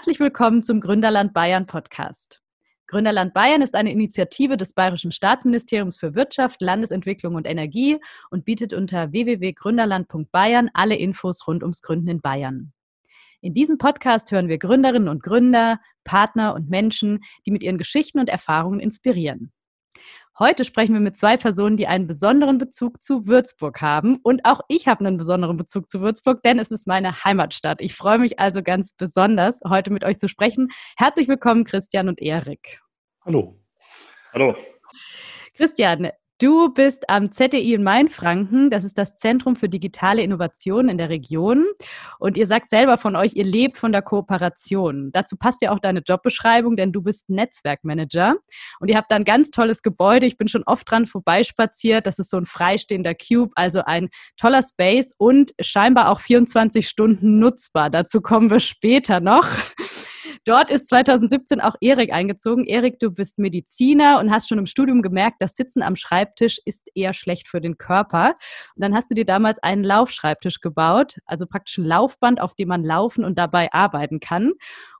Herzlich willkommen zum Gründerland Bayern Podcast. Gründerland Bayern ist eine Initiative des Bayerischen Staatsministeriums für Wirtschaft, Landesentwicklung und Energie und bietet unter www.gründerland.bayern alle Infos rund ums Gründen in Bayern. In diesem Podcast hören wir Gründerinnen und Gründer, Partner und Menschen, die mit ihren Geschichten und Erfahrungen inspirieren. Heute sprechen wir mit zwei Personen, die einen besonderen Bezug zu Würzburg haben. Und auch ich habe einen besonderen Bezug zu Würzburg, denn es ist meine Heimatstadt. Ich freue mich also ganz besonders, heute mit euch zu sprechen. Herzlich willkommen, Christian und Erik. Hallo. Hallo. Christian, Du bist am ZDI in Mainfranken. Das ist das Zentrum für digitale Innovation in der Region. Und ihr sagt selber von euch, ihr lebt von der Kooperation. Dazu passt ja auch deine Jobbeschreibung, denn du bist Netzwerkmanager. Und ihr habt da ein ganz tolles Gebäude. Ich bin schon oft dran vorbeispaziert. Das ist so ein freistehender Cube, also ein toller Space und scheinbar auch 24 Stunden nutzbar. Dazu kommen wir später noch. Dort ist 2017 auch Erik eingezogen. Erik, du bist Mediziner und hast schon im Studium gemerkt, das Sitzen am Schreibtisch ist eher schlecht für den Körper. Und dann hast du dir damals einen Laufschreibtisch gebaut, also praktisch ein Laufband, auf dem man laufen und dabei arbeiten kann.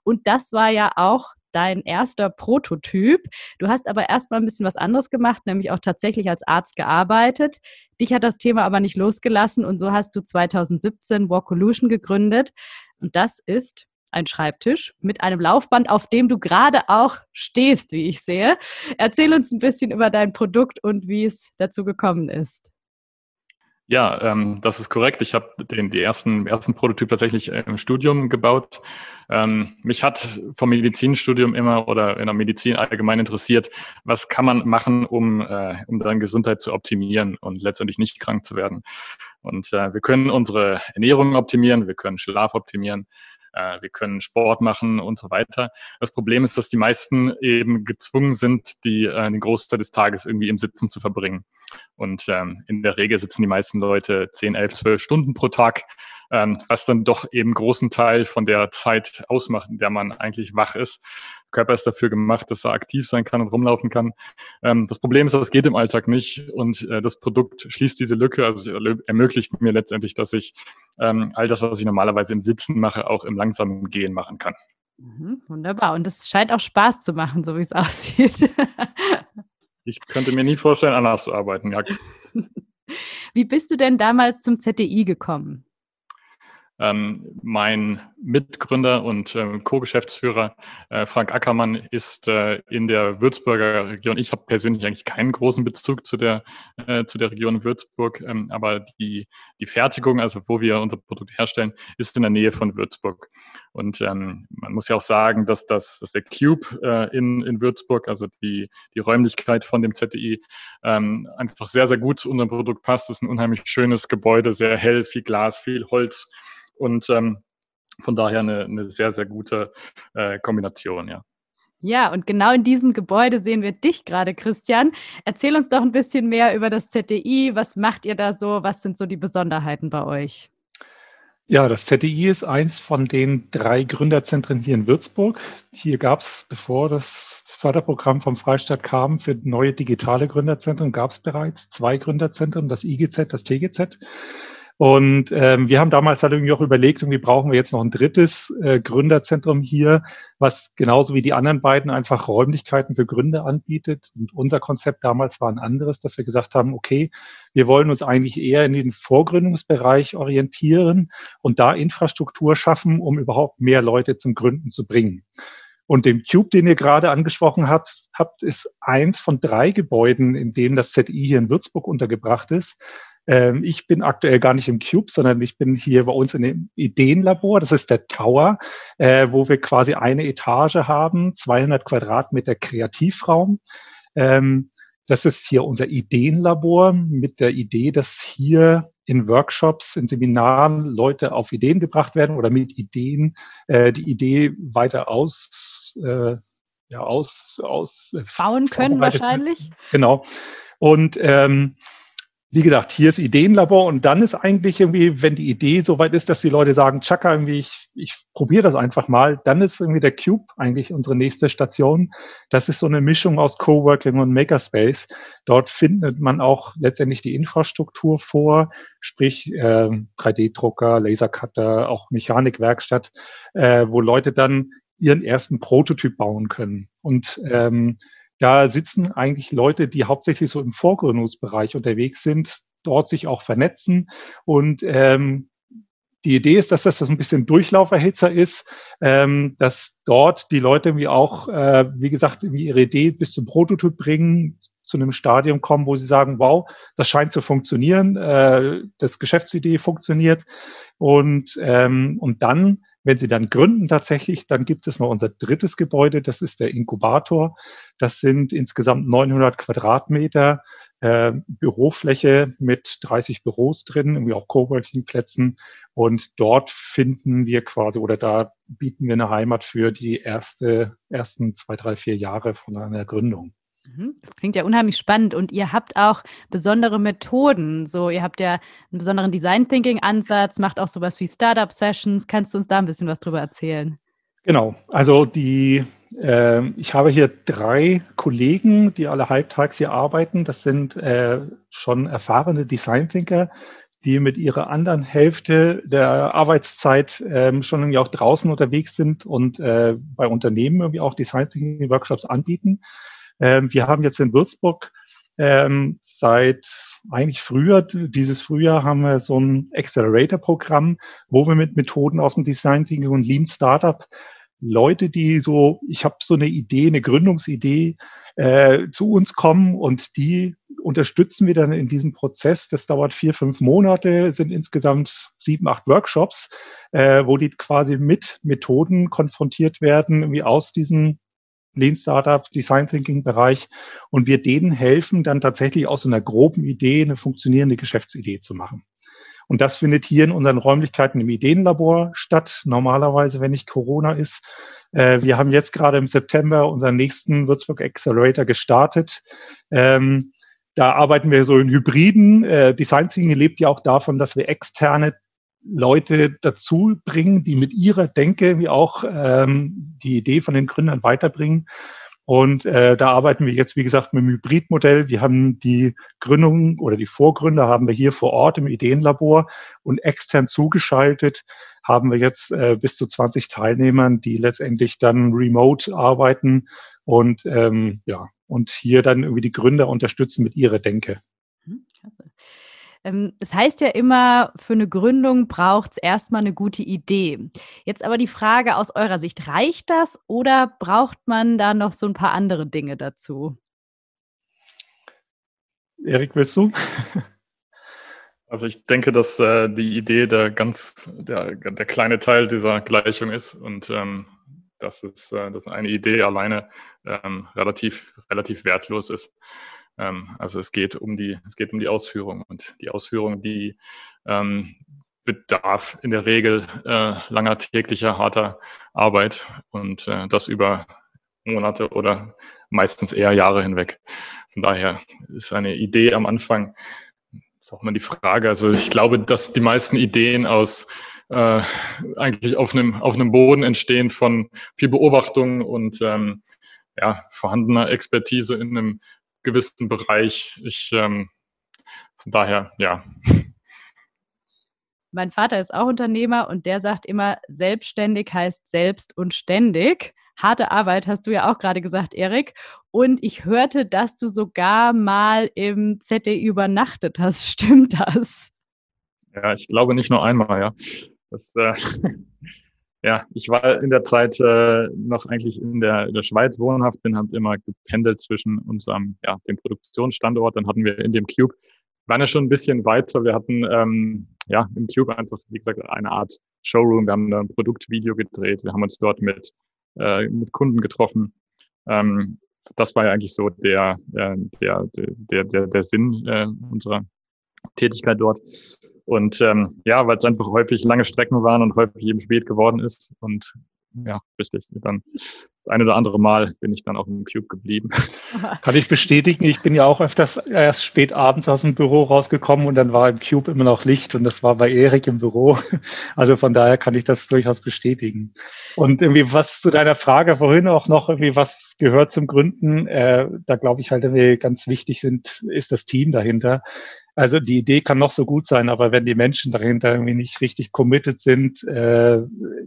Und das war ja auch dein erster Prototyp. Du hast aber erstmal ein bisschen was anderes gemacht, nämlich auch tatsächlich als Arzt gearbeitet. Dich hat das Thema aber nicht losgelassen und so hast du 2017 Walkolution gegründet. Und das ist ein Schreibtisch mit einem Laufband, auf dem du gerade auch stehst, wie ich sehe. Erzähl uns ein bisschen über dein Produkt und wie es dazu gekommen ist. Ja, ähm, das ist korrekt. Ich habe den ersten ersten Prototyp tatsächlich äh, im Studium gebaut. Ähm, mich hat vom Medizinstudium immer oder in der Medizin allgemein interessiert, was kann man machen, um äh, um dann Gesundheit zu optimieren und letztendlich nicht krank zu werden. Und äh, wir können unsere Ernährung optimieren, wir können Schlaf optimieren, wir können Sport machen und so weiter. Das Problem ist, dass die meisten eben gezwungen sind, die äh, den Großteil des Tages irgendwie im Sitzen zu verbringen. Und ähm, in der Regel sitzen die meisten Leute 10, 11, 12 Stunden pro Tag, ähm, was dann doch eben großen Teil von der Zeit ausmacht, in der man eigentlich wach ist. Körper ist dafür gemacht, dass er aktiv sein kann und rumlaufen kann. Ähm, das Problem ist, das geht im Alltag nicht und äh, das Produkt schließt diese Lücke, also ermöglicht mir letztendlich, dass ich ähm, all das, was ich normalerweise im Sitzen mache, auch im langsamen Gehen machen kann. Mhm, wunderbar. Und das scheint auch Spaß zu machen, so wie es aussieht. ich könnte mir nie vorstellen, anders zu arbeiten. Ja. Wie bist du denn damals zum ZDI gekommen? Ähm, mein Mitgründer und ähm, Co-Geschäftsführer äh, Frank Ackermann ist äh, in der Würzburger Region. Ich habe persönlich eigentlich keinen großen Bezug zu der, äh, zu der Region Würzburg, ähm, aber die, die Fertigung, also wo wir unser Produkt herstellen, ist in der Nähe von Würzburg. Und ähm, man muss ja auch sagen, dass, das, dass der Cube äh, in, in Würzburg, also die, die Räumlichkeit von dem ZDI, ähm, einfach sehr, sehr gut zu unserem Produkt passt. Es ist ein unheimlich schönes Gebäude, sehr hell, viel Glas, viel Holz. Und ähm, von daher eine, eine sehr, sehr gute äh, Kombination, ja. Ja, und genau in diesem Gebäude sehen wir dich gerade, Christian. Erzähl uns doch ein bisschen mehr über das ZDI. Was macht ihr da so? Was sind so die Besonderheiten bei euch? Ja, das ZDI ist eins von den drei Gründerzentren hier in Würzburg. Hier gab es, bevor das Förderprogramm vom Freistaat kam für neue digitale Gründerzentren, gab es bereits zwei Gründerzentren, das IGZ, das TGZ. Und ähm, wir haben damals halt irgendwie auch überlegt, irgendwie brauchen wir jetzt noch ein drittes äh, Gründerzentrum hier, was genauso wie die anderen beiden einfach Räumlichkeiten für Gründer anbietet. Und unser Konzept damals war ein anderes, dass wir gesagt haben, okay, wir wollen uns eigentlich eher in den Vorgründungsbereich orientieren und da Infrastruktur schaffen, um überhaupt mehr Leute zum Gründen zu bringen. Und dem Cube, den ihr gerade angesprochen habt, habt, ist eins von drei Gebäuden, in denen das ZI hier in Würzburg untergebracht ist. Ähm, ich bin aktuell gar nicht im Cube, sondern ich bin hier bei uns in dem Ideenlabor. Das ist der Tower, äh, wo wir quasi eine Etage haben, 200 Quadratmeter Kreativraum. Ähm, das ist hier unser Ideenlabor mit der Idee, dass hier in Workshops, in Seminaren Leute auf Ideen gebracht werden oder mit Ideen äh, die Idee weiter aus, äh, ja, aus, aus äh, bauen können wahrscheinlich. Genau. Und ähm, wie gesagt, hier ist Ideenlabor und dann ist eigentlich irgendwie, wenn die Idee so weit ist, dass die Leute sagen, Chaka, irgendwie, ich, ich probiere das einfach mal, dann ist irgendwie der Cube eigentlich unsere nächste Station. Das ist so eine Mischung aus Coworking und Makerspace. Dort findet man auch letztendlich die Infrastruktur vor, sprich äh, 3D-Drucker, Lasercutter, auch Mechanikwerkstatt, äh, wo Leute dann ihren ersten Prototyp bauen können. Und ähm, da sitzen eigentlich Leute, die hauptsächlich so im Vorgründungsbereich unterwegs sind, dort sich auch vernetzen und ähm, die Idee ist, dass das so ein bisschen Durchlauferhitzer ist, ähm, dass dort die Leute irgendwie auch, äh, wie gesagt, irgendwie ihre Idee bis zum Prototyp bringen, zu einem Stadium kommen, wo sie sagen, wow, das scheint zu funktionieren, äh, das Geschäftsidee funktioniert. Und, ähm, und dann, wenn sie dann gründen tatsächlich, dann gibt es noch unser drittes Gebäude, das ist der Inkubator. Das sind insgesamt 900 Quadratmeter äh, Bürofläche mit 30 Büros drin, irgendwie auch Coworking-Plätzen. Und dort finden wir quasi oder da bieten wir eine Heimat für die erste, ersten zwei, drei, vier Jahre von einer Gründung. Mhm, das klingt ja unheimlich spannend und ihr habt auch besondere Methoden. So, ihr habt ja einen besonderen Design Thinking Ansatz, macht auch sowas wie Startup Sessions. Kannst du uns da ein bisschen was drüber erzählen? Genau, also die, äh, ich habe hier drei Kollegen, die alle halbtags hier arbeiten. Das sind äh, schon erfahrene Design Thinker, die mit ihrer anderen Hälfte der Arbeitszeit ähm, schon irgendwie auch draußen unterwegs sind und äh, bei Unternehmen irgendwie auch Design Thinking Workshops anbieten. Ähm, wir haben jetzt in Würzburg ähm, seit eigentlich früher, dieses Frühjahr haben wir so ein Accelerator-Programm, wo wir mit Methoden aus dem Design Thinking und Lean Startup Leute, die so, ich habe so eine Idee, eine Gründungsidee, äh, zu uns kommen und die unterstützen wir dann in diesem Prozess. Das dauert vier, fünf Monate, sind insgesamt sieben, acht Workshops, äh, wo die quasi mit Methoden konfrontiert werden, wie aus diesen Lean Startup, Design Thinking Bereich und wir denen helfen, dann tatsächlich aus einer groben Idee eine funktionierende Geschäftsidee zu machen. Und das findet hier in unseren Räumlichkeiten im Ideenlabor statt, normalerweise, wenn nicht Corona ist. Äh, wir haben jetzt gerade im September unseren nächsten Würzburg Accelerator gestartet. Ähm, da arbeiten wir so in Hybriden. Äh, Design Thinking lebt ja auch davon, dass wir externe Leute dazu bringen, die mit ihrer Denke wie auch ähm, die Idee von den Gründern weiterbringen. Und äh, da arbeiten wir jetzt, wie gesagt, mit dem Hybridmodell. Wir haben die Gründung oder die Vorgründer haben wir hier vor Ort im Ideenlabor und extern zugeschaltet haben wir jetzt äh, bis zu 20 Teilnehmern, die letztendlich dann remote arbeiten und ähm, ja und hier dann irgendwie die Gründer unterstützen mit ihrer Denke. Hm. Ähm, es heißt ja immer, für eine Gründung braucht es erstmal eine gute Idee. Jetzt aber die Frage aus eurer Sicht, reicht das oder braucht man da noch so ein paar andere Dinge dazu? Erik, willst du? Also ich denke, dass äh, die Idee der ganz, der, der kleine Teil dieser Gleichung ist und ähm, dass es, äh, dass eine Idee alleine ähm, relativ, relativ wertlos ist. Ähm, also es geht um die, es geht um die Ausführung und die Ausführung, die ähm, bedarf in der Regel äh, langer täglicher harter Arbeit und äh, das über Monate oder meistens eher Jahre hinweg. Von daher ist eine Idee am Anfang, ist auch mal die Frage. Also ich glaube, dass die meisten Ideen aus äh, eigentlich auf einem, auf einem Boden entstehen von viel Beobachtung und ähm, ja, vorhandener Expertise in einem gewissen Bereich. Ich, ähm, von daher, ja. Mein Vater ist auch Unternehmer und der sagt immer, selbstständig heißt selbst und ständig. Harte Arbeit hast du ja auch gerade gesagt, Erik. Und ich hörte, dass du sogar mal im ZD übernachtet hast. Stimmt das? Ja, ich glaube nicht nur einmal, ja. Das, äh, Ja, ich war in der Zeit äh, noch eigentlich in der, in der Schweiz wohnhaft, bin halt immer gependelt zwischen unserem, ja, dem Produktionsstandort. Dann hatten wir in dem Cube, waren ja schon ein bisschen weiter. Wir hatten ähm, ja im Cube einfach, wie gesagt, eine Art Showroom. Wir haben da ein Produktvideo gedreht. Wir haben uns dort mit, äh, mit Kunden getroffen. Ähm, das war ja eigentlich so der, äh, der, der, der, der Sinn äh, unserer Tätigkeit dort. Und ähm, ja, weil es einfach häufig lange Strecken waren und häufig eben spät geworden ist. Und ja, richtig. Dann das eine oder andere Mal bin ich dann auch im Cube geblieben. Kann ich bestätigen. Ich bin ja auch öfters erst spät abends aus dem Büro rausgekommen und dann war im Cube immer noch Licht und das war bei Erik im Büro. Also von daher kann ich das durchaus bestätigen. Und irgendwie was zu deiner Frage vorhin auch noch, irgendwie was gehört zum Gründen, äh, da glaube ich halt irgendwie ganz wichtig sind, ist das Team dahinter. Also die Idee kann noch so gut sein, aber wenn die Menschen dahinter irgendwie nicht richtig committed sind, äh,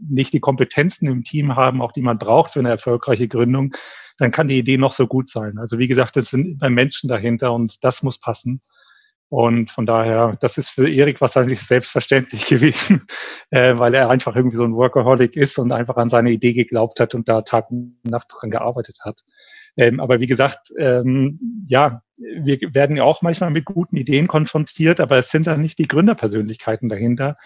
nicht die Kompetenzen im Team haben, auch die man braucht für eine erfolgreiche Gründung, dann kann die Idee noch so gut sein. Also wie gesagt, es sind immer Menschen dahinter und das muss passen. Und von daher, das ist für Erik wahrscheinlich selbstverständlich gewesen, äh, weil er einfach irgendwie so ein Workaholic ist und einfach an seine Idee geglaubt hat und da Tag und Nacht dran gearbeitet hat. Ähm, aber wie gesagt, ähm, ja, wir werden ja auch manchmal mit guten Ideen konfrontiert, aber es sind dann nicht die Gründerpersönlichkeiten dahinter.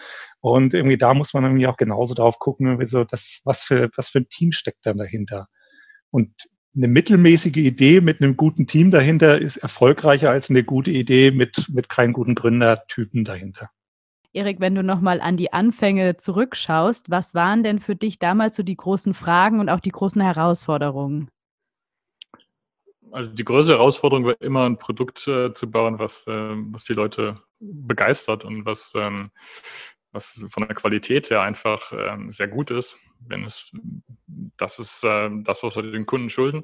Und irgendwie da muss man irgendwie auch genauso drauf gucken, so, das, was für, was für ein Team steckt dann dahinter. Und eine mittelmäßige Idee mit einem guten Team dahinter ist erfolgreicher als eine gute Idee mit, mit keinen guten Gründertypen dahinter. Erik, wenn du nochmal an die Anfänge zurückschaust, was waren denn für dich damals so die großen Fragen und auch die großen Herausforderungen? Also die größte Herausforderung war immer ein Produkt äh, zu bauen, was, äh, was die Leute begeistert und was, ähm, was von der Qualität her einfach ähm, sehr gut ist. Wenn es, das ist äh, das, was wir den Kunden schulden.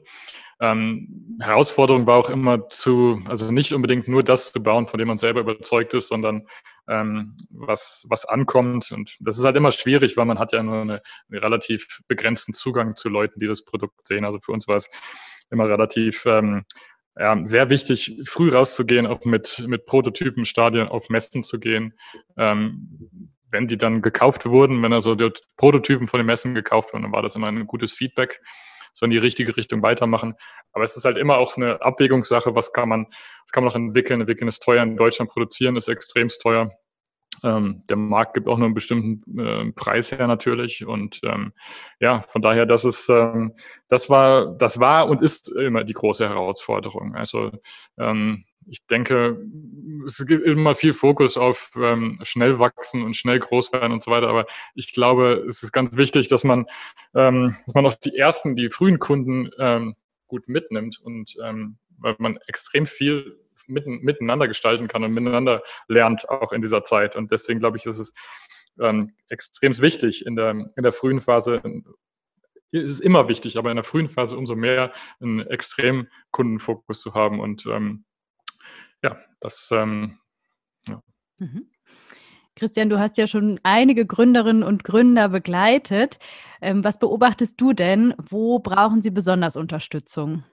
Ähm, Herausforderung war auch immer zu, also nicht unbedingt nur das zu bauen, von dem man selber überzeugt ist, sondern ähm, was, was ankommt. Und das ist halt immer schwierig, weil man hat ja nur eine, einen relativ begrenzten Zugang zu Leuten, die das Produkt sehen. Also für uns war es immer relativ ähm, ja, sehr wichtig, früh rauszugehen, auch mit, mit Prototypen, Stadien auf Messen zu gehen. Ähm, wenn die dann gekauft wurden, wenn also die Prototypen von den Messen gekauft wurden, dann war das immer ein gutes Feedback, so in die richtige Richtung weitermachen. Aber es ist halt immer auch eine Abwägungssache, was kann man, was kann man noch entwickeln? Entwickeln ist teuer, in Deutschland produzieren ist extremst teuer. Ähm, der Markt gibt auch nur einen bestimmten äh, Preis her natürlich. Und ähm, ja, von daher, das ist, ähm, das war, das war und ist immer die große Herausforderung. Also ähm, ich denke, es gibt immer viel Fokus auf ähm, schnell wachsen und schnell groß werden und so weiter. Aber ich glaube, es ist ganz wichtig, dass man, ähm, dass man auch die ersten, die frühen Kunden ähm, gut mitnimmt und ähm, weil man extrem viel mitten, miteinander gestalten kann und miteinander lernt, auch in dieser Zeit. Und deswegen glaube ich, ist es ähm, extrem wichtig in der, in der frühen Phase. Es ist immer wichtig, aber in der frühen Phase umso mehr einen extrem Kundenfokus zu haben. Und ähm, ja, das. Ähm, ja. Mhm. Christian, du hast ja schon einige Gründerinnen und Gründer begleitet. Ähm, was beobachtest du denn? Wo brauchen sie besonders Unterstützung?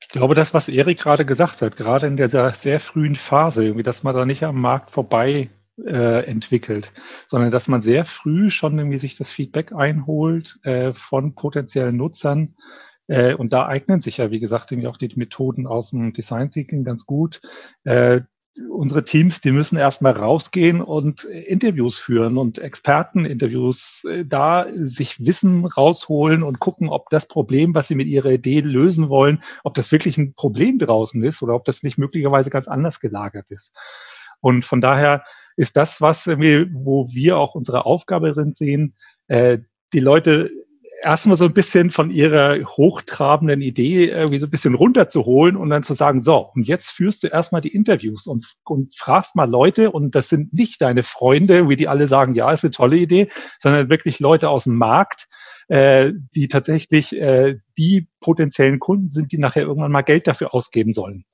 Ich glaube, das, was Erik gerade gesagt hat, gerade in dieser sehr frühen Phase, irgendwie, dass man da nicht am Markt vorbei äh, entwickelt, sondern dass man sehr früh schon irgendwie sich das Feedback einholt äh, von potenziellen Nutzern. Äh, und da eignen sich ja, wie gesagt, irgendwie auch die Methoden aus dem Design Thinking ganz gut, äh, unsere Teams, die müssen erstmal rausgehen und Interviews führen und Experteninterviews äh, da sich Wissen rausholen und gucken, ob das Problem, was sie mit ihrer Idee lösen wollen, ob das wirklich ein Problem draußen ist oder ob das nicht möglicherweise ganz anders gelagert ist. Und von daher ist das was, wo wir auch unsere Aufgabe drin sehen, äh, die Leute erstmal so ein bisschen von ihrer hochtrabenden Idee irgendwie so ein bisschen runterzuholen und dann zu sagen, so, und jetzt führst du erstmal die Interviews und, und fragst mal Leute, und das sind nicht deine Freunde, wie die alle sagen, ja, ist eine tolle Idee, sondern wirklich Leute aus dem Markt, äh, die tatsächlich äh, die potenziellen Kunden sind, die nachher irgendwann mal Geld dafür ausgeben sollen.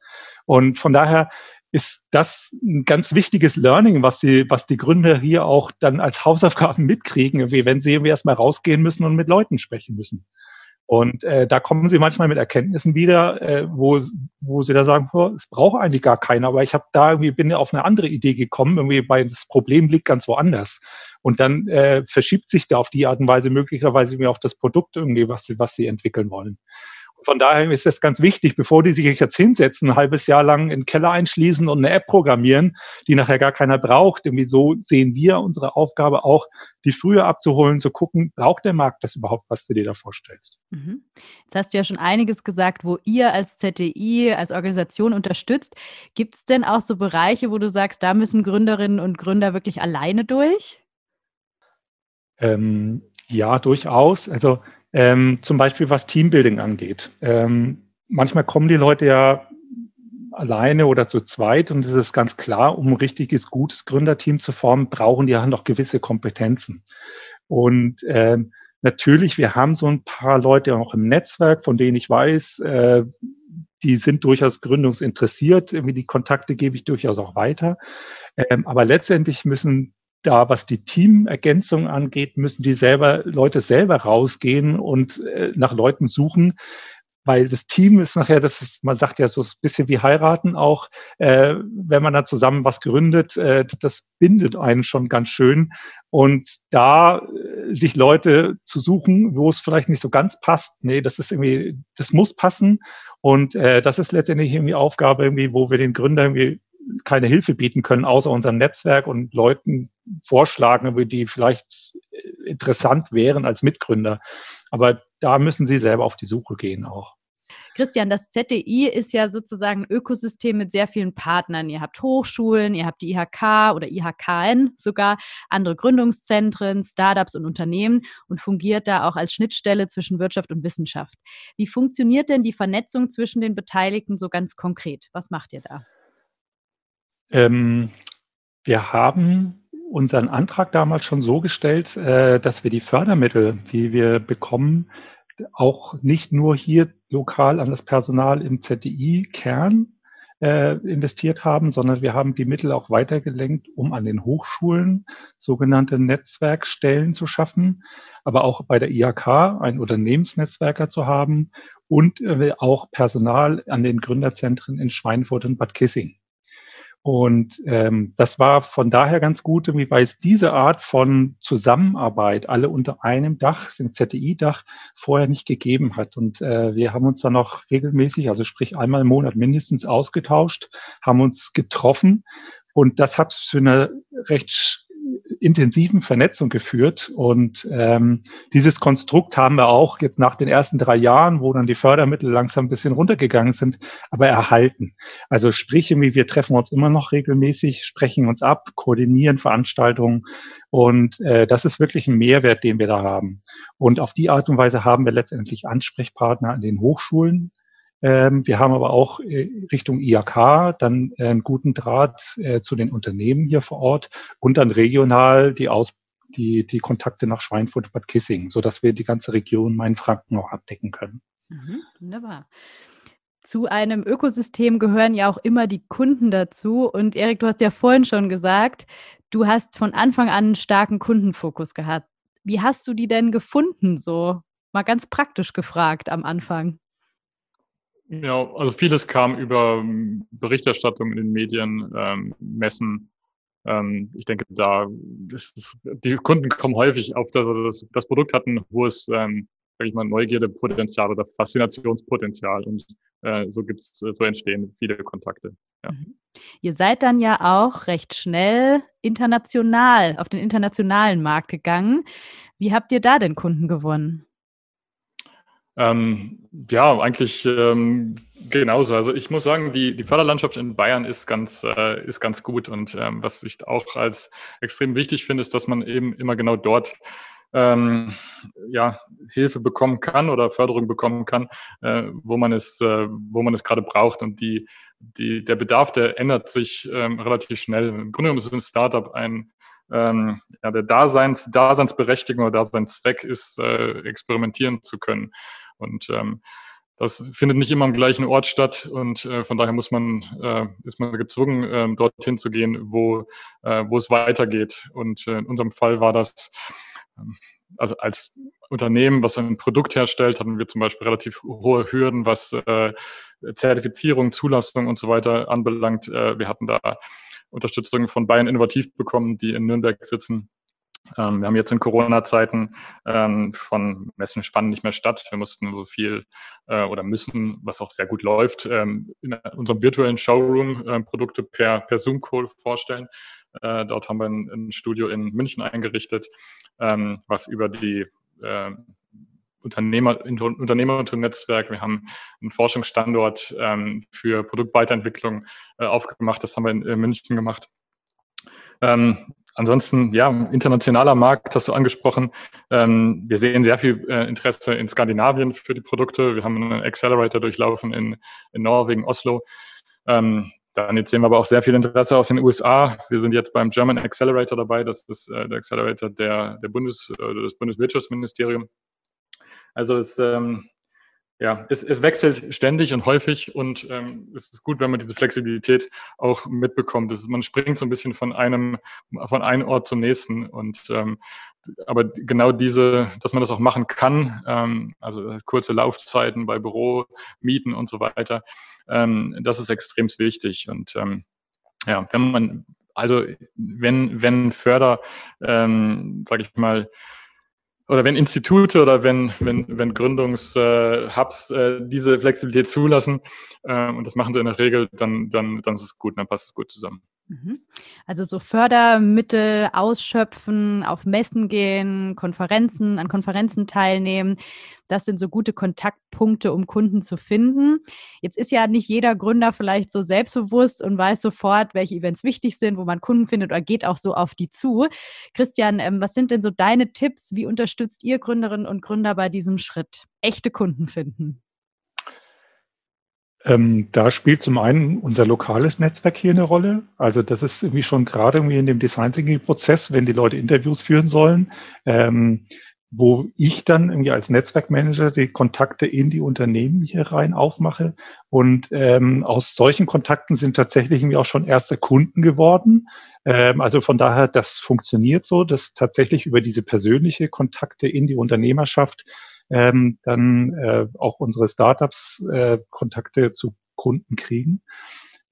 Und von daher ist das ein ganz wichtiges Learning, was die, was die Gründer hier auch dann als Hausaufgaben mitkriegen, wie wenn sie irgendwie erstmal rausgehen müssen und mit Leuten sprechen müssen. Und äh, da kommen sie manchmal mit Erkenntnissen wieder, äh, wo, wo sie da sagen, oh, es braucht eigentlich gar keiner, aber ich habe da irgendwie bin auf eine andere Idee gekommen, irgendwie, weil das Problem liegt ganz woanders. Und dann äh, verschiebt sich da auf die Art und Weise möglicherweise irgendwie auch das Produkt irgendwie, was sie, was sie entwickeln wollen. Von daher ist es ganz wichtig, bevor die sich jetzt hinsetzen, ein halbes Jahr lang in den Keller einschließen und eine App programmieren, die nachher gar keiner braucht. Irgendwie so sehen wir unsere Aufgabe auch, die früher abzuholen, zu gucken, braucht der Markt das überhaupt, was du dir da vorstellst. Mhm. Jetzt hast du ja schon einiges gesagt, wo ihr als ZDI, als Organisation unterstützt. Gibt es denn auch so Bereiche, wo du sagst, da müssen Gründerinnen und Gründer wirklich alleine durch? Ähm, ja, durchaus. Also ähm, zum Beispiel was Teambuilding angeht. Ähm, manchmal kommen die Leute ja alleine oder zu zweit und es ist ganz klar, um ein richtiges, gutes Gründerteam zu formen, brauchen die ja noch gewisse Kompetenzen. Und ähm, natürlich, wir haben so ein paar Leute auch im Netzwerk, von denen ich weiß, äh, die sind durchaus gründungsinteressiert. Irgendwie die Kontakte gebe ich durchaus auch weiter. Ähm, aber letztendlich müssen da, was die Teamergänzung angeht, müssen die selber, Leute selber rausgehen und äh, nach Leuten suchen, weil das Team ist nachher, das ist, man sagt ja so ein bisschen wie heiraten auch, äh, wenn man da zusammen was gründet, äh, das bindet einen schon ganz schön. Und da äh, sich Leute zu suchen, wo es vielleicht nicht so ganz passt, nee, das ist irgendwie, das muss passen. Und äh, das ist letztendlich irgendwie Aufgabe, irgendwie, wo wir den Gründer irgendwie keine Hilfe bieten können, außer unserem Netzwerk und Leuten vorschlagen, die vielleicht interessant wären als Mitgründer. Aber da müssen sie selber auf die Suche gehen auch. Christian, das ZDI ist ja sozusagen ein Ökosystem mit sehr vielen Partnern. Ihr habt Hochschulen, ihr habt die IHK oder IHKN sogar, andere Gründungszentren, Startups und Unternehmen und fungiert da auch als Schnittstelle zwischen Wirtschaft und Wissenschaft. Wie funktioniert denn die Vernetzung zwischen den Beteiligten so ganz konkret? Was macht ihr da? Ähm, wir haben unseren Antrag damals schon so gestellt, äh, dass wir die Fördermittel, die wir bekommen, auch nicht nur hier lokal an das Personal im ZDI-Kern äh, investiert haben, sondern wir haben die Mittel auch weitergelenkt, um an den Hochschulen sogenannte Netzwerkstellen zu schaffen, aber auch bei der IHK ein Unternehmensnetzwerker zu haben und äh, auch Personal an den Gründerzentren in Schweinfurt und Bad Kissing. Und ähm, das war von daher ganz gut, weil es diese Art von Zusammenarbeit alle unter einem Dach, dem ZDI-Dach, vorher nicht gegeben hat. Und äh, wir haben uns dann noch regelmäßig, also sprich einmal im Monat mindestens ausgetauscht, haben uns getroffen. Und das hat zu einer recht intensiven Vernetzung geführt. Und ähm, dieses Konstrukt haben wir auch jetzt nach den ersten drei Jahren, wo dann die Fördermittel langsam ein bisschen runtergegangen sind, aber erhalten. Also sprich, irgendwie, wir treffen uns immer noch regelmäßig, sprechen uns ab, koordinieren Veranstaltungen. Und äh, das ist wirklich ein Mehrwert, den wir da haben. Und auf die Art und Weise haben wir letztendlich Ansprechpartner an den Hochschulen, wir haben aber auch äh, Richtung IAK dann äh, einen guten Draht äh, zu den Unternehmen hier vor Ort und dann regional die Aus die, die Kontakte nach Schweinfurt und Bad Kissing, sodass wir die ganze Region Mainfranken auch abdecken können. Mhm, wunderbar. Zu einem Ökosystem gehören ja auch immer die Kunden dazu. Und Erik, du hast ja vorhin schon gesagt, du hast von Anfang an einen starken Kundenfokus gehabt. Wie hast du die denn gefunden, so mal ganz praktisch gefragt am Anfang? Ja, also vieles kam über ähm, Berichterstattung in den Medien, ähm, Messen. Ähm, ich denke, da ist, die Kunden kommen häufig auf, dass das, das Produkt hat ein hohes, ähm, sag ich mal, Neugierdepotenzial oder Faszinationspotenzial und äh, so gibt's, so entstehen viele Kontakte. Ja. Mhm. Ihr seid dann ja auch recht schnell international auf den internationalen Markt gegangen. Wie habt ihr da den Kunden gewonnen? Ähm, ja, eigentlich ähm, genauso. Also ich muss sagen, die, die Förderlandschaft in Bayern ist ganz, äh, ist ganz gut. Und ähm, was ich auch als extrem wichtig finde, ist, dass man eben immer genau dort ähm, ja, Hilfe bekommen kann oder Förderung bekommen kann, äh, wo man es, äh, wo man es gerade braucht. Und die, die, der Bedarf, der ändert sich ähm, relativ schnell. Im Grunde genommen ist ein Startup ein ähm, ja, der Daseins, Daseinsberechtigung oder Daseinszweck ist, äh, experimentieren zu können. Und ähm, das findet nicht immer am gleichen Ort statt und äh, von daher muss man, äh, ist man gezwungen, äh, dorthin zu gehen, wo, äh, wo es weitergeht. Und äh, in unserem Fall war das, ähm, also als Unternehmen, was ein Produkt herstellt, hatten wir zum Beispiel relativ hohe Hürden, was äh, Zertifizierung, Zulassung und so weiter anbelangt. Äh, wir hatten da Unterstützung von Bayern Innovativ bekommen, die in Nürnberg sitzen ähm, wir haben jetzt in Corona-Zeiten ähm, von Messen fanden nicht mehr statt. Wir mussten so viel äh, oder müssen, was auch sehr gut läuft, ähm, in unserem virtuellen Showroom äh, Produkte per, per Zoom-Call vorstellen. Äh, dort haben wir ein, ein, Studio in München eingerichtet, ähm, was über die äh, Unternehmer, Unternehmernetzwerk. Wir haben einen Forschungsstandort ähm, für Produktweiterentwicklung äh, aufgemacht. Das haben wir in, in München gemacht. Ähm, Ansonsten, ja, internationaler Markt hast du angesprochen. Ähm, wir sehen sehr viel äh, Interesse in Skandinavien für die Produkte. Wir haben einen Accelerator durchlaufen in, in Norwegen, Oslo. Ähm, dann jetzt sehen wir aber auch sehr viel Interesse aus den USA. Wir sind jetzt beim German Accelerator dabei. Das ist äh, der Accelerator der, der Bundes, äh, des Bundeswirtschaftsministeriums. Also es, ähm, ja, es, es wechselt ständig und häufig und ähm, es ist gut, wenn man diese Flexibilität auch mitbekommt. Ist, man springt so ein bisschen von einem, von einem Ort zum nächsten und ähm, aber genau diese, dass man das auch machen kann, ähm, also kurze Laufzeiten bei Büro, Mieten und so weiter, ähm, das ist extrem wichtig und ähm, ja, wenn man also wenn wenn Förder, ähm, sage ich mal oder wenn Institute oder wenn, wenn, wenn Gründungshubs äh, diese Flexibilität zulassen, äh, und das machen sie in der Regel, dann, dann, dann ist es gut, dann passt es gut zusammen. Mhm. Also so Fördermittel ausschöpfen, auf Messen gehen, Konferenzen, an Konferenzen teilnehmen. Das sind so gute Kontaktpunkte, um Kunden zu finden. Jetzt ist ja nicht jeder Gründer vielleicht so selbstbewusst und weiß sofort, welche Events wichtig sind, wo man Kunden findet oder geht auch so auf die zu. Christian, ähm, was sind denn so deine Tipps? Wie unterstützt ihr Gründerinnen und Gründer bei diesem Schritt? Echte Kunden finden. Ähm, da spielt zum einen unser lokales Netzwerk hier eine Rolle. Also das ist irgendwie schon gerade irgendwie in dem Design Thinking Prozess, wenn die Leute Interviews führen sollen, ähm, wo ich dann irgendwie als Netzwerkmanager die Kontakte in die Unternehmen hier rein aufmache. Und ähm, aus solchen Kontakten sind tatsächlich irgendwie auch schon erste Kunden geworden. Ähm, also von daher, das funktioniert so, dass tatsächlich über diese persönliche Kontakte in die Unternehmerschaft ähm, dann äh, auch unsere Startups äh, Kontakte zu Kunden kriegen.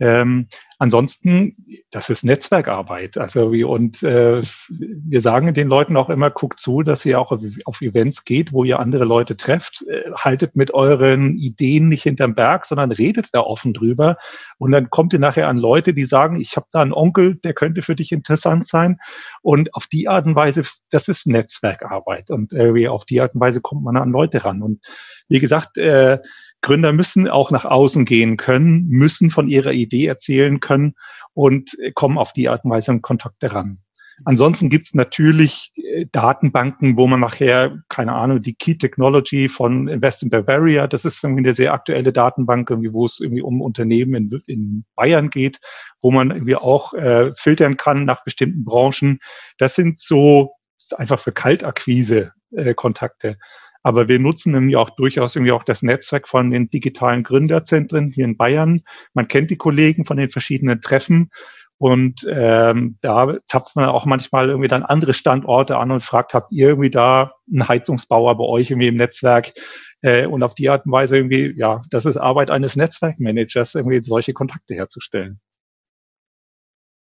Ähm, ansonsten, das ist Netzwerkarbeit. Also wie, und äh, wir sagen den Leuten auch immer, guckt zu, dass ihr auch auf, Events geht, wo ihr andere Leute trefft. Äh, haltet mit euren Ideen nicht hinterm Berg, sondern redet da offen drüber. Und dann kommt ihr nachher an Leute, die sagen, ich habe da einen Onkel, der könnte für dich interessant sein. Und auf die Art und Weise, das ist Netzwerkarbeit. Und äh, auf die Art und Weise kommt man an Leute ran. Und wie gesagt, äh, Gründer müssen auch nach außen gehen können, müssen von ihrer Idee erzählen können und äh, kommen auf die Art und Weise in Kontakte ran. Ansonsten gibt es natürlich äh, Datenbanken, wo man nachher, keine Ahnung, die Key Technology von Invest in Bavaria, das ist irgendwie eine sehr aktuelle Datenbank, irgendwie, wo es irgendwie um Unternehmen in, in Bayern geht, wo man irgendwie auch äh, filtern kann nach bestimmten Branchen. Das sind so einfach für Kaltakquise äh, Kontakte. Aber wir nutzen nämlich auch durchaus irgendwie auch das Netzwerk von den digitalen Gründerzentren hier in Bayern. Man kennt die Kollegen von den verschiedenen Treffen. Und ähm, da zapft man auch manchmal irgendwie dann andere Standorte an und fragt, habt ihr irgendwie da einen Heizungsbauer bei euch irgendwie im Netzwerk? Äh, und auf die Art und Weise irgendwie, ja, das ist Arbeit eines Netzwerkmanagers, irgendwie solche Kontakte herzustellen.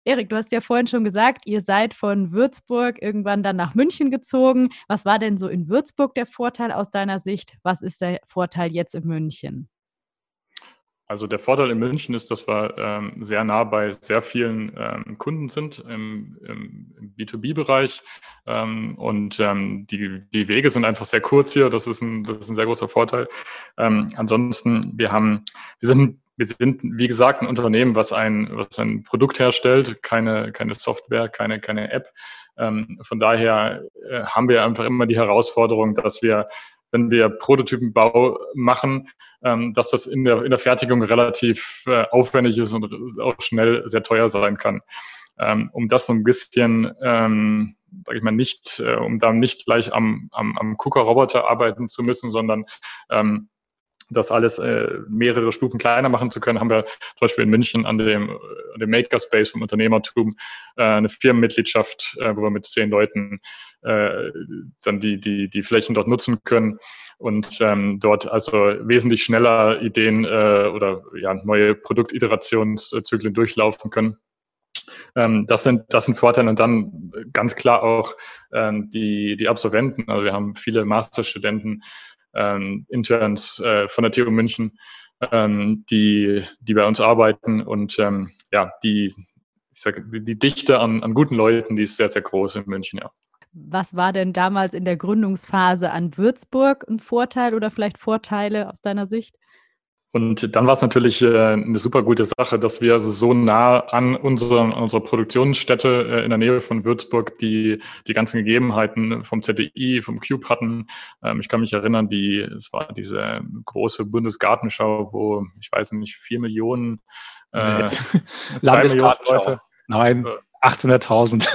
Erik, du hast ja vorhin schon gesagt, ihr seid von Würzburg irgendwann dann nach München gezogen. Was war denn so in Würzburg der Vorteil aus deiner Sicht? Was ist der Vorteil jetzt in München? Also der Vorteil in München ist, dass wir ähm, sehr nah bei sehr vielen ähm, Kunden sind im, im, im B2B-Bereich ähm, und ähm, die, die Wege sind einfach sehr kurz hier. Das ist ein, das ist ein sehr großer Vorteil. Ähm, ansonsten, wir haben, wir sind wir sind, wie gesagt, ein Unternehmen, was ein, was ein Produkt herstellt, keine, keine Software, keine, keine App. Ähm, von daher äh, haben wir einfach immer die Herausforderung, dass wir, wenn wir Prototypenbau machen, ähm, dass das in der, in der Fertigung relativ äh, aufwendig ist und auch schnell sehr teuer sein kann. Ähm, um das so ein bisschen, ähm, sage ich mal, nicht, äh, um da nicht gleich am, am, am Cooker-Roboter arbeiten zu müssen, sondern ähm, das alles äh, mehrere Stufen kleiner machen zu können, haben wir zum Beispiel in München an dem, an dem Makerspace vom Unternehmertum äh, eine Firmenmitgliedschaft, äh, wo wir mit zehn Leuten äh, dann die, die, die Flächen dort nutzen können und ähm, dort also wesentlich schneller Ideen äh, oder ja, neue Produktiterationszyklen durchlaufen können. Ähm, das, sind, das sind Vorteile und dann ganz klar auch ähm, die, die Absolventen. Also wir haben viele Masterstudenten, ähm, Interns äh, von der TU München, ähm, die, die bei uns arbeiten und ähm, ja, die, ich sage, die Dichte an, an guten Leuten, die ist sehr, sehr groß in München, ja. Was war denn damals in der Gründungsphase an Würzburg ein Vorteil oder vielleicht Vorteile aus deiner Sicht? Und dann war es natürlich äh, eine super gute Sache, dass wir also so nah an unserer, an unserer Produktionsstätte äh, in der Nähe von Würzburg die, die ganzen Gegebenheiten vom ZDI, vom Cube hatten. Ähm, ich kann mich erinnern, die, es war diese große Bundesgartenschau, wo, ich weiß nicht, vier Millionen Äh, Landesgartenschau. Nein, 800.000.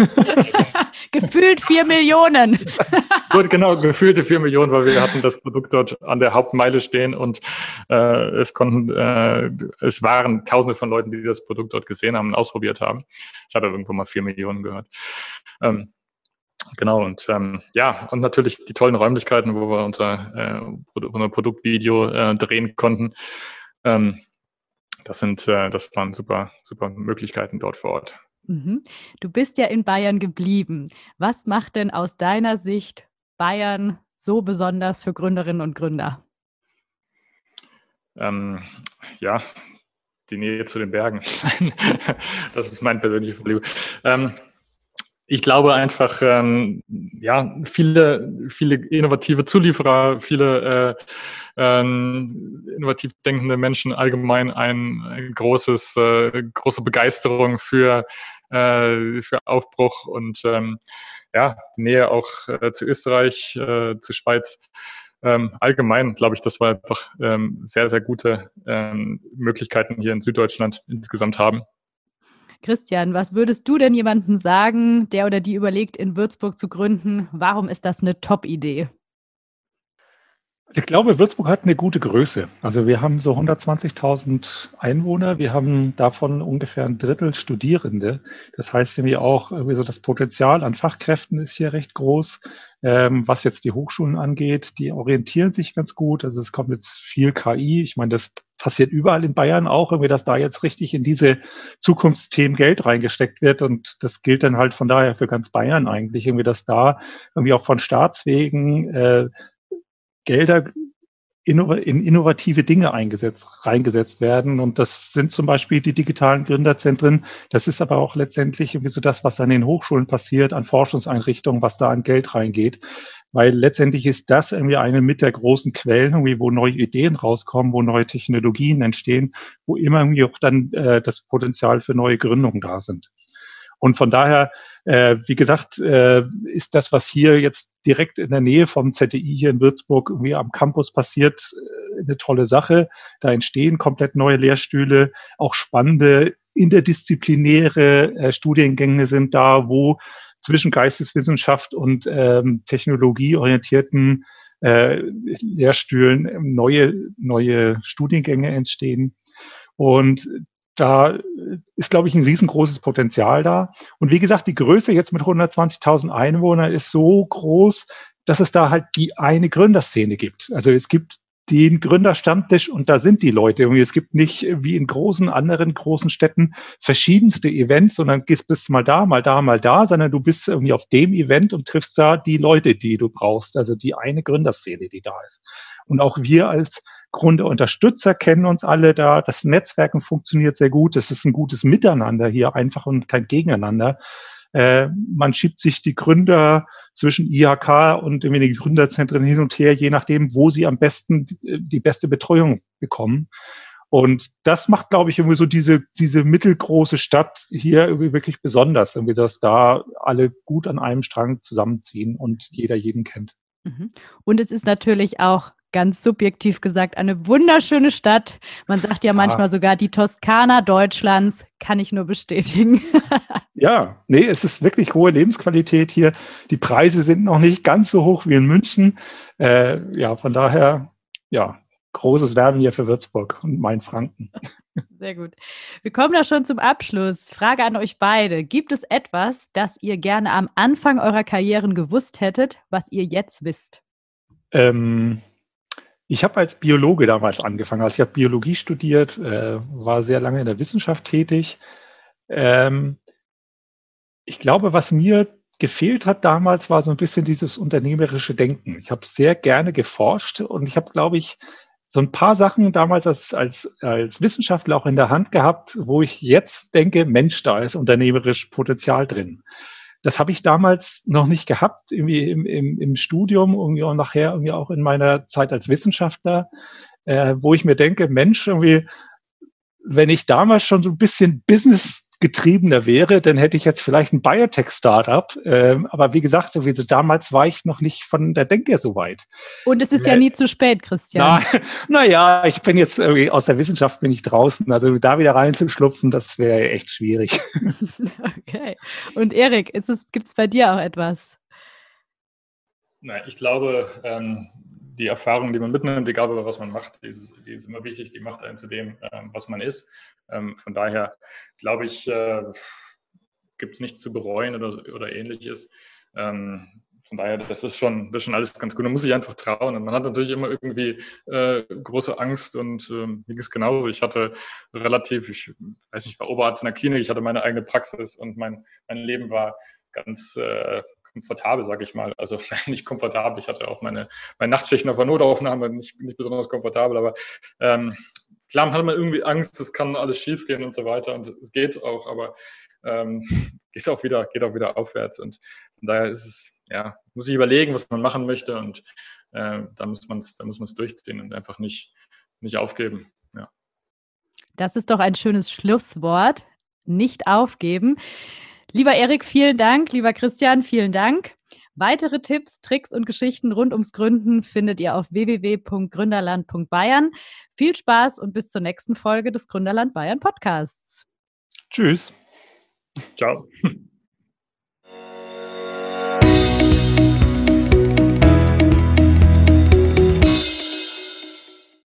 Gefühlt vier Millionen. Gut, genau, gefühlte vier Millionen, weil wir hatten das Produkt dort an der Hauptmeile stehen und äh, es konnten, äh, es waren Tausende von Leuten, die das Produkt dort gesehen haben und ausprobiert haben. Ich hatte irgendwo mal vier Millionen gehört. Ähm, Genau, und ähm, ja, und natürlich die tollen Räumlichkeiten, wo wir unser, äh, unser Produktvideo äh, drehen konnten. Ähm, das sind, äh, das waren super, super Möglichkeiten dort vor Ort. Mhm. Du bist ja in Bayern geblieben. Was macht denn aus deiner Sicht Bayern so besonders für Gründerinnen und Gründer? Ähm, ja, die Nähe zu den Bergen. das ist mein persönliches Problem. Ähm, ich glaube einfach, ähm, ja, viele, viele innovative Zulieferer, viele äh, ähm, innovativ denkende Menschen allgemein ein, ein großes, äh, große Begeisterung für, äh, für Aufbruch und ähm, ja, die Nähe auch äh, zu Österreich, äh, zu Schweiz. Ähm, allgemein glaube ich, dass wir einfach ähm, sehr, sehr gute ähm, Möglichkeiten hier in Süddeutschland insgesamt haben. Christian, was würdest du denn jemandem sagen, der oder die überlegt, in Würzburg zu gründen? Warum ist das eine Top-Idee? Ich glaube, Würzburg hat eine gute Größe. Also wir haben so 120.000 Einwohner. Wir haben davon ungefähr ein Drittel Studierende. Das heißt nämlich auch, so das Potenzial an Fachkräften ist hier recht groß. Ähm, was jetzt die Hochschulen angeht, die orientieren sich ganz gut. Also es kommt jetzt viel KI. Ich meine, das passiert überall in Bayern auch, irgendwie, dass da jetzt richtig in diese Zukunftsthemen Geld reingesteckt wird. Und das gilt dann halt von daher für ganz Bayern eigentlich, irgendwie, dass da irgendwie auch von Staatswegen äh, Gelder in innovative Dinge eingesetzt, reingesetzt werden. Und das sind zum Beispiel die digitalen Gründerzentren. Das ist aber auch letztendlich irgendwie so das, was an den Hochschulen passiert, an Forschungseinrichtungen, was da an Geld reingeht. Weil letztendlich ist das irgendwie eine mit der großen Quellen, irgendwie, wo neue Ideen rauskommen, wo neue Technologien entstehen, wo immer irgendwie auch dann äh, das Potenzial für neue Gründungen da sind. Und von daher, äh, wie gesagt, äh, ist das, was hier jetzt direkt in der Nähe vom ZDI hier in Würzburg irgendwie am Campus passiert, äh, eine tolle Sache. Da entstehen komplett neue Lehrstühle, auch spannende interdisziplinäre äh, Studiengänge sind da, wo zwischen Geisteswissenschaft und ähm, technologieorientierten äh, Lehrstühlen neue, neue Studiengänge entstehen. Und da ist, glaube ich, ein riesengroßes Potenzial da. Und wie gesagt, die Größe jetzt mit 120.000 Einwohnern ist so groß, dass es da halt die eine Gründerszene gibt. Also es gibt den Gründerstammtisch und da sind die Leute. Und es gibt nicht wie in großen anderen großen Städten verschiedenste Events, sondern gehst bist mal da, mal da, mal da, sondern du bist irgendwie auf dem Event und triffst da die Leute, die du brauchst. Also die eine Gründerszene, die da ist. Und auch wir als Gründerunterstützer kennen uns alle da. Das Netzwerken funktioniert sehr gut. Es ist ein gutes Miteinander hier einfach und kein Gegeneinander. Äh, man schiebt sich die Gründer zwischen IHK und den Gründerzentren hin und her, je nachdem, wo sie am besten die beste Betreuung bekommen. Und das macht, glaube ich, irgendwie so diese, diese mittelgroße Stadt hier irgendwie wirklich besonders, irgendwie, dass da alle gut an einem Strang zusammenziehen und jeder jeden kennt. Mhm. Und es ist natürlich auch ganz subjektiv gesagt eine wunderschöne Stadt. Man sagt ja manchmal ah. sogar die Toskana Deutschlands, kann ich nur bestätigen. ja, nee, es ist wirklich hohe Lebensqualität hier. Die Preise sind noch nicht ganz so hoch wie in München. Äh, ja, von daher, ja, großes Werben hier für Würzburg und Mainfranken. Sehr gut. Wir kommen da schon zum Abschluss. Frage an euch beide. Gibt es etwas, das ihr gerne am Anfang eurer Karrieren gewusst hättet, was ihr jetzt wisst? Ähm, ich habe als Biologe damals angefangen. Also ich habe Biologie studiert, äh, war sehr lange in der Wissenschaft tätig. Ähm, ich glaube, was mir gefehlt hat damals, war so ein bisschen dieses unternehmerische Denken. Ich habe sehr gerne geforscht und ich habe, glaube ich, so ein paar Sachen damals als, als, als Wissenschaftler auch in der Hand gehabt, wo ich jetzt denke, Mensch, da ist unternehmerisch Potenzial drin. Das habe ich damals noch nicht gehabt, irgendwie im, im, im Studium irgendwie und nachher irgendwie auch in meiner Zeit als Wissenschaftler, äh, wo ich mir denke, Mensch, irgendwie, wenn ich damals schon so ein bisschen Business getriebener wäre, dann hätte ich jetzt vielleicht ein Biotech-Startup. Ähm, aber wie gesagt, sowieso damals war ich noch nicht von der Denke so weit. Und es ist ja nie zu spät, Christian. Naja, na ich bin jetzt irgendwie aus der Wissenschaft bin ich draußen. Also da wieder reinzuschlupfen, das wäre echt schwierig. okay. Und Erik, gibt es bei dir auch etwas? Nein, ich glaube, ähm, die Erfahrung, die man mitnimmt, egal was man macht, die ist, die ist immer wichtig, die macht einen zu dem, ähm, was man ist. Ähm, von daher glaube ich, äh, gibt es nichts zu bereuen oder, oder ähnliches. Ähm, von daher, das ist schon, das ist schon alles ganz gut. Man muss sich einfach trauen. Und man hat natürlich immer irgendwie äh, große Angst und äh, mir ging es genauso. Ich hatte relativ, ich weiß nicht, ich war Oberarzt in der Klinik, ich hatte meine eigene Praxis und mein, mein Leben war ganz äh, komfortabel, sage ich mal. Also nicht komfortabel. Ich hatte auch meine, meine Nachtschichten auf der Notaufnahme, nicht, nicht besonders komfortabel, aber ähm, klar hat man irgendwie Angst, es kann alles schief gehen und so weiter. Und es geht auch, aber ähm, geht auch wieder, geht auch wieder aufwärts. Und von daher ist es, ja, muss ich überlegen, was man machen möchte und äh, da muss man es, da muss man es durchziehen und einfach nicht, nicht aufgeben. Ja. Das ist doch ein schönes Schlusswort. Nicht aufgeben. Lieber Erik, vielen Dank. Lieber Christian, vielen Dank. Weitere Tipps, Tricks und Geschichten rund ums Gründen findet ihr auf www.gründerland.bayern. Viel Spaß und bis zur nächsten Folge des Gründerland Bayern Podcasts. Tschüss. Ciao.